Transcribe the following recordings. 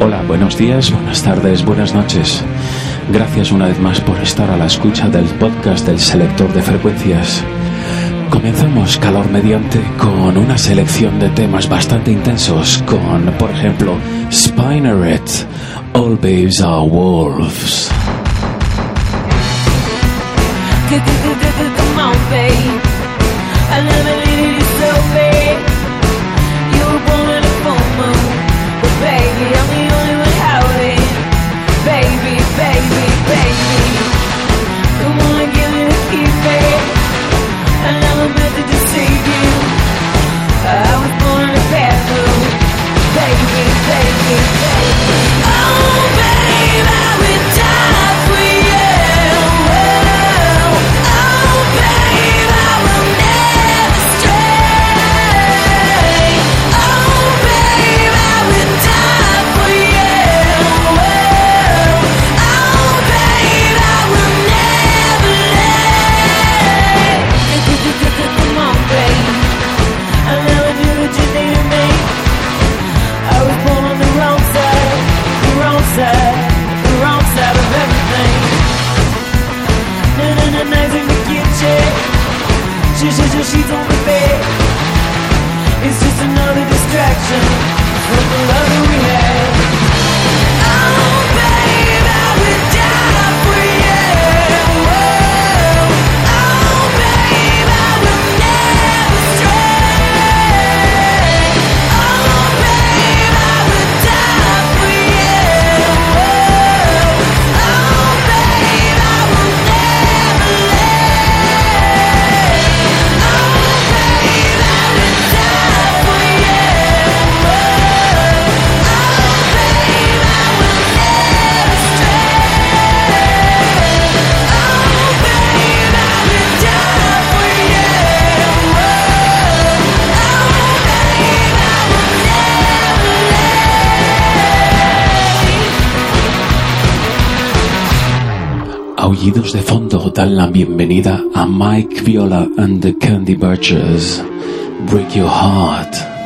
Hola, buenos días, buenas tardes, buenas noches. Gracias una vez más por estar a la escucha del podcast del selector de frecuencias. Comenzamos calor mediante con una selección de temas bastante intensos con, por ejemplo, Spineret, All Babes Are Wolves. She, she, she, she's on the bed. It's just another distraction from the love Aullidos de fondo dan la bienvenida a Mike Viola and the Candy Burgers. Break Your Heart.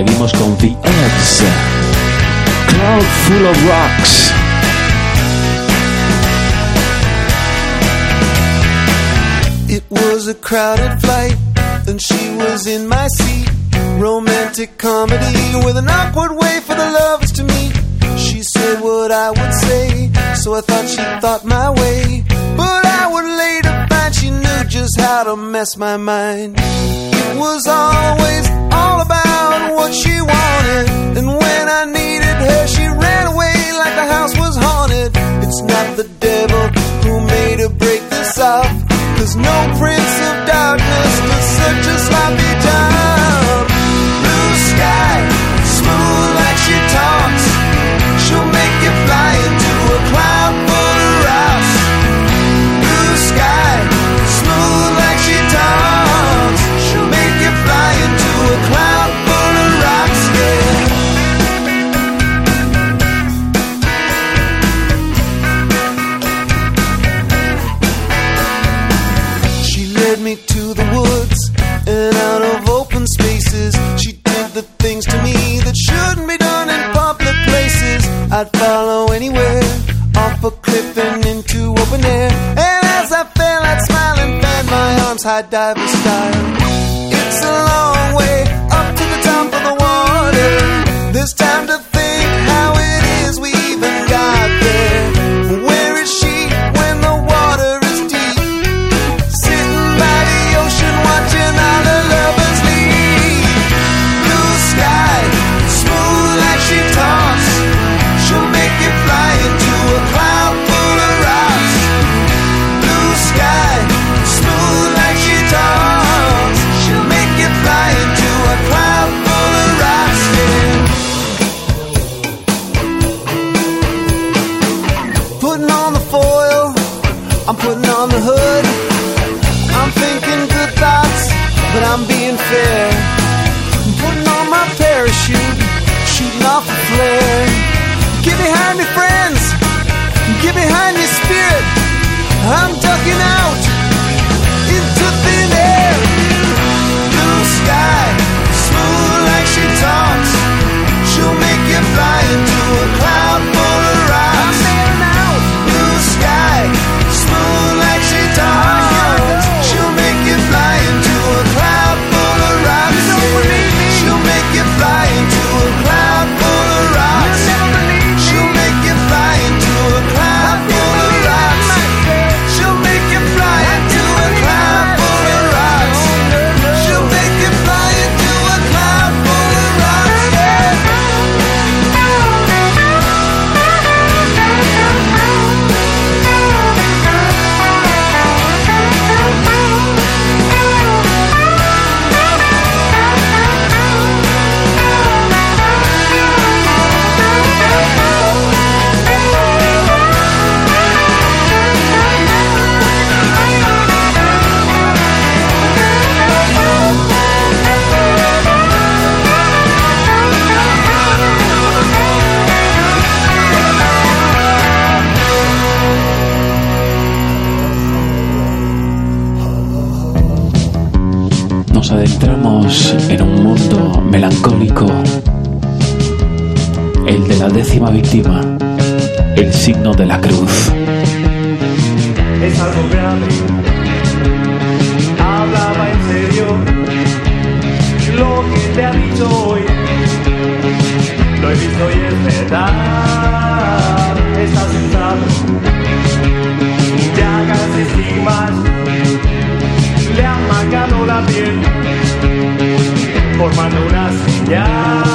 Seguimos con The Eggs. Cloud Full of Rocks. It was a crowded flight, and she was in my seat. Romantic comedy with an awkward way for the lovers to meet. She said what I would say, so I thought she thought my way. But I would later find she knew just how to mess my mind. It was always all about what she wanted, and when I needed her, she ran away like the house was haunted. It's not the devil who made her break this off. Cause no prince of darkness does such a sloppy job. My arms, high diver style. On the foil, I'm putting on the hood. I'm thinking good thoughts, but I'm being fair. I'm putting on my parachute, shooting off a flare. Get behind me, friends. Get behind me, spirit. I'm ducking out Adentramos en un mundo melancólico, el de la décima víctima, el signo de la cruz. es algo grave. Hablaba en serio lo que te ha dicho hoy. Lo he visto y es verdad. formando una señal.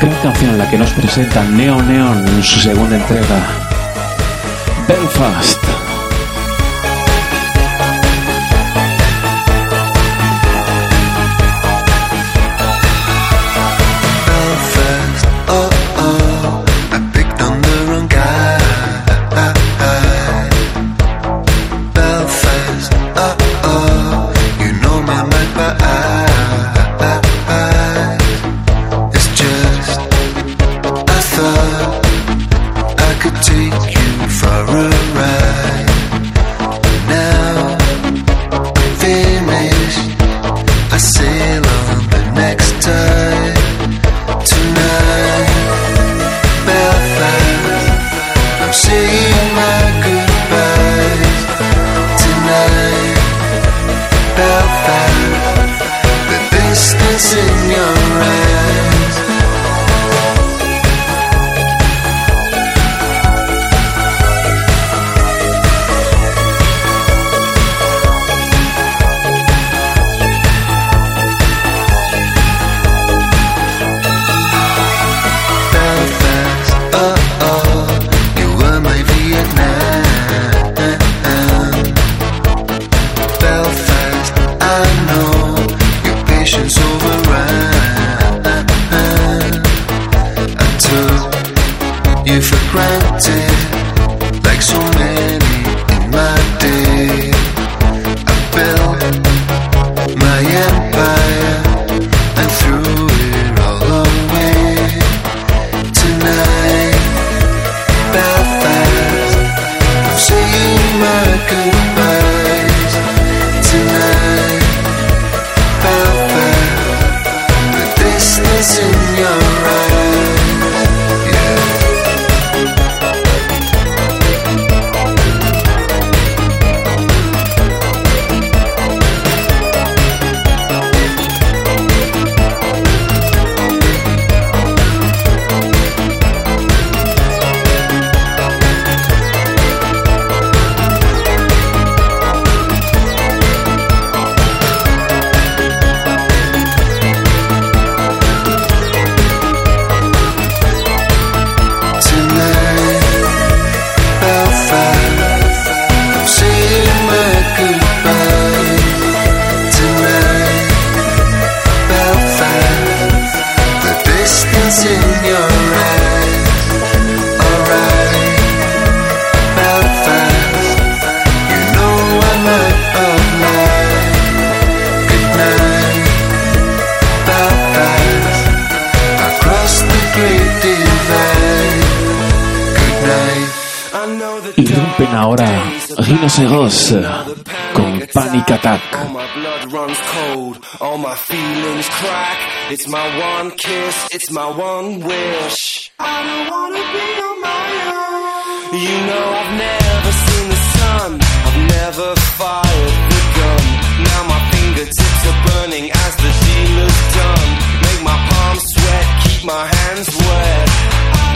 gran canción la que nos presenta Neo Neon en su segunda entrega, Belfast. Rhinocéros con Panic Attack. You know I've never seen the sun, I've never fired the gun. Now my fingertips are burning as the deal is done. Make my palms sweat, keep my hands wet.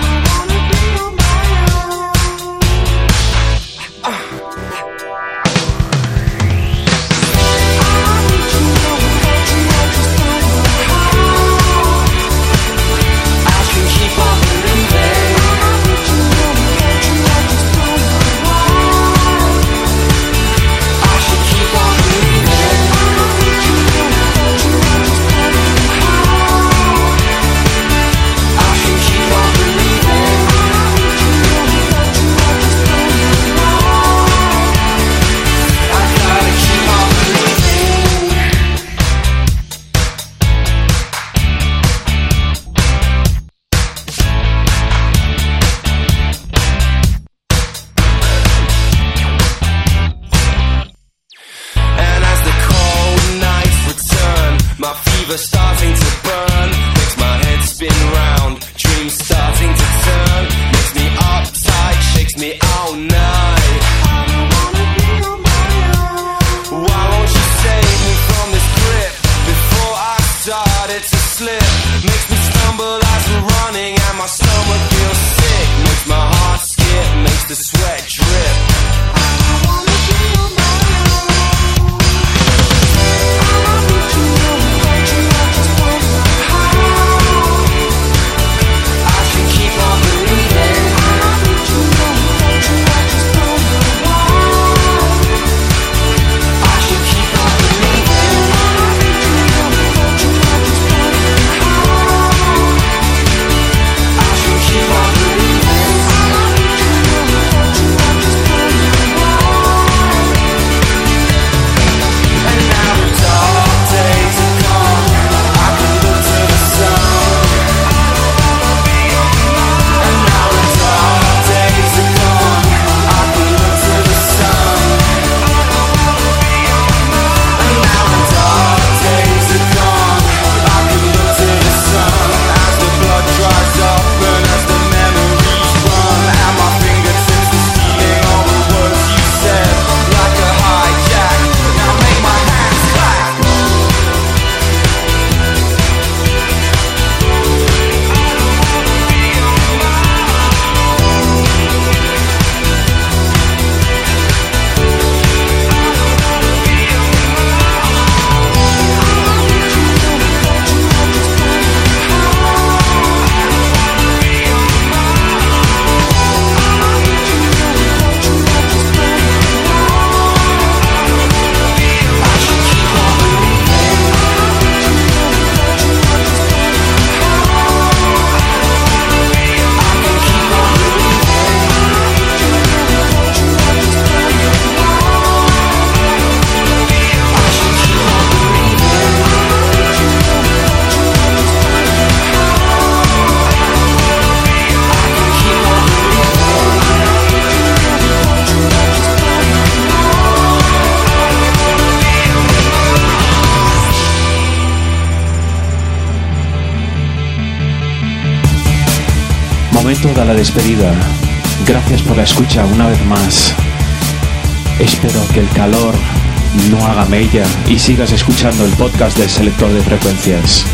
La despedida. Gracias por la escucha una vez más. Espero que el calor no haga mella y sigas escuchando el podcast del selector de frecuencias.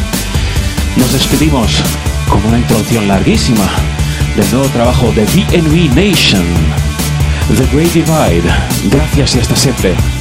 Nos despedimos con una introducción larguísima del nuevo trabajo de VNV Nation, The Great Divide. Gracias y hasta siempre.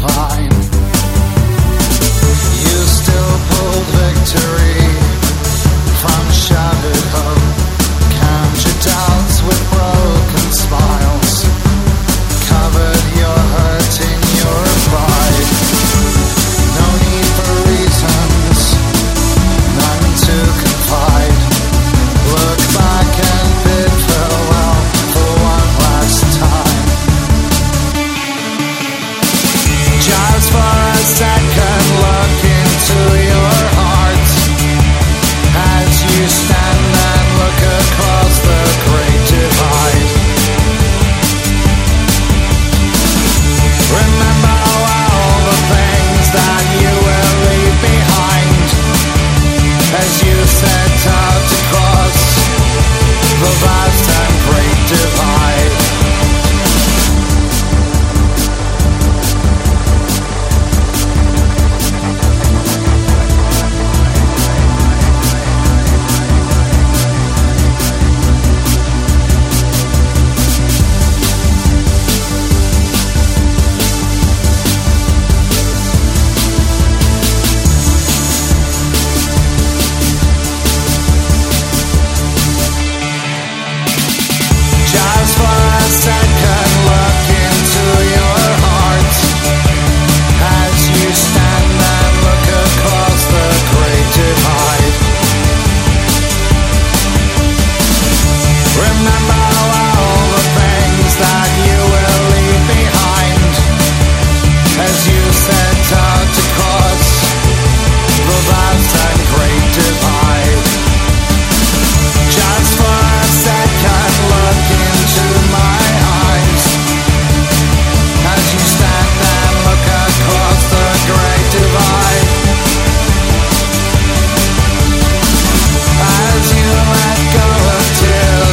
High.